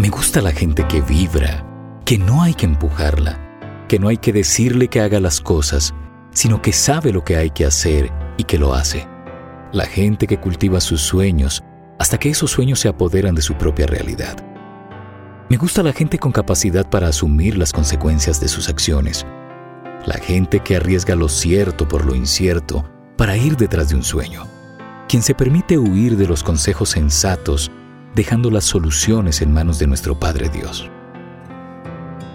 Me gusta la gente que vibra, que no hay que empujarla, que no hay que decirle que haga las cosas, sino que sabe lo que hay que hacer y que lo hace. La gente que cultiva sus sueños hasta que esos sueños se apoderan de su propia realidad. Me gusta la gente con capacidad para asumir las consecuencias de sus acciones. La gente que arriesga lo cierto por lo incierto para ir detrás de un sueño. Quien se permite huir de los consejos sensatos dejando las soluciones en manos de nuestro Padre Dios.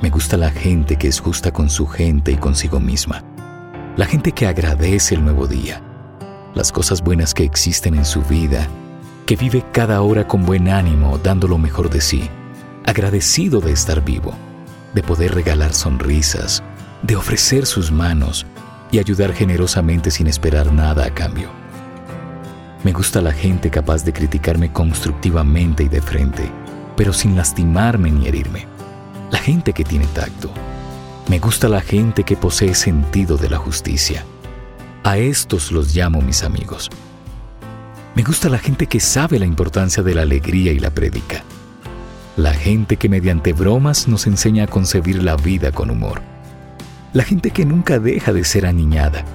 Me gusta la gente que es justa con su gente y consigo misma. La gente que agradece el nuevo día, las cosas buenas que existen en su vida, que vive cada hora con buen ánimo, dando lo mejor de sí, agradecido de estar vivo, de poder regalar sonrisas, de ofrecer sus manos y ayudar generosamente sin esperar nada a cambio. Me gusta la gente capaz de criticarme constructivamente y de frente, pero sin lastimarme ni herirme. La gente que tiene tacto. Me gusta la gente que posee sentido de la justicia. A estos los llamo mis amigos. Me gusta la gente que sabe la importancia de la alegría y la prédica. La gente que mediante bromas nos enseña a concebir la vida con humor. La gente que nunca deja de ser aniñada.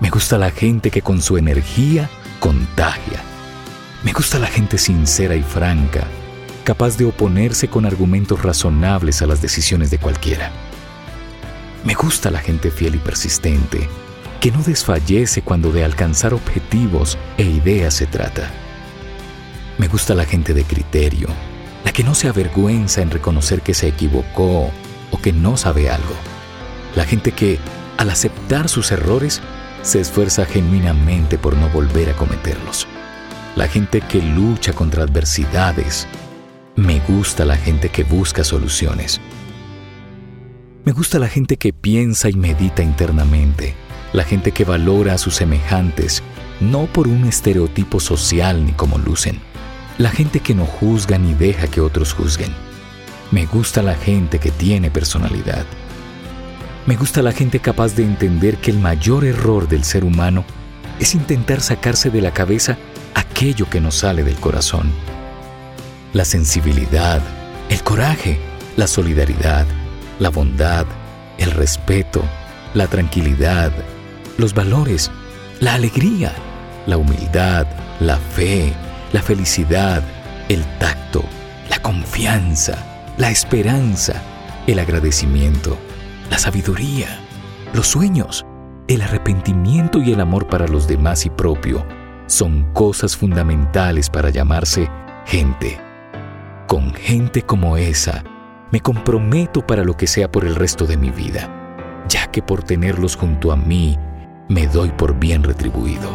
Me gusta la gente que con su energía contagia. Me gusta la gente sincera y franca, capaz de oponerse con argumentos razonables a las decisiones de cualquiera. Me gusta la gente fiel y persistente, que no desfallece cuando de alcanzar objetivos e ideas se trata. Me gusta la gente de criterio, la que no se avergüenza en reconocer que se equivocó o que no sabe algo. La gente que, al aceptar sus errores, se esfuerza genuinamente por no volver a cometerlos. La gente que lucha contra adversidades. Me gusta la gente que busca soluciones. Me gusta la gente que piensa y medita internamente. La gente que valora a sus semejantes, no por un estereotipo social ni como lucen. La gente que no juzga ni deja que otros juzguen. Me gusta la gente que tiene personalidad. Me gusta la gente capaz de entender que el mayor error del ser humano es intentar sacarse de la cabeza aquello que nos sale del corazón. La sensibilidad, el coraje, la solidaridad, la bondad, el respeto, la tranquilidad, los valores, la alegría, la humildad, la fe, la felicidad, el tacto, la confianza, la esperanza, el agradecimiento la sabiduría, los sueños, el arrepentimiento y el amor para los demás y propio son cosas fundamentales para llamarse gente. Con gente como esa, me comprometo para lo que sea por el resto de mi vida, ya que por tenerlos junto a mí, me doy por bien retribuido.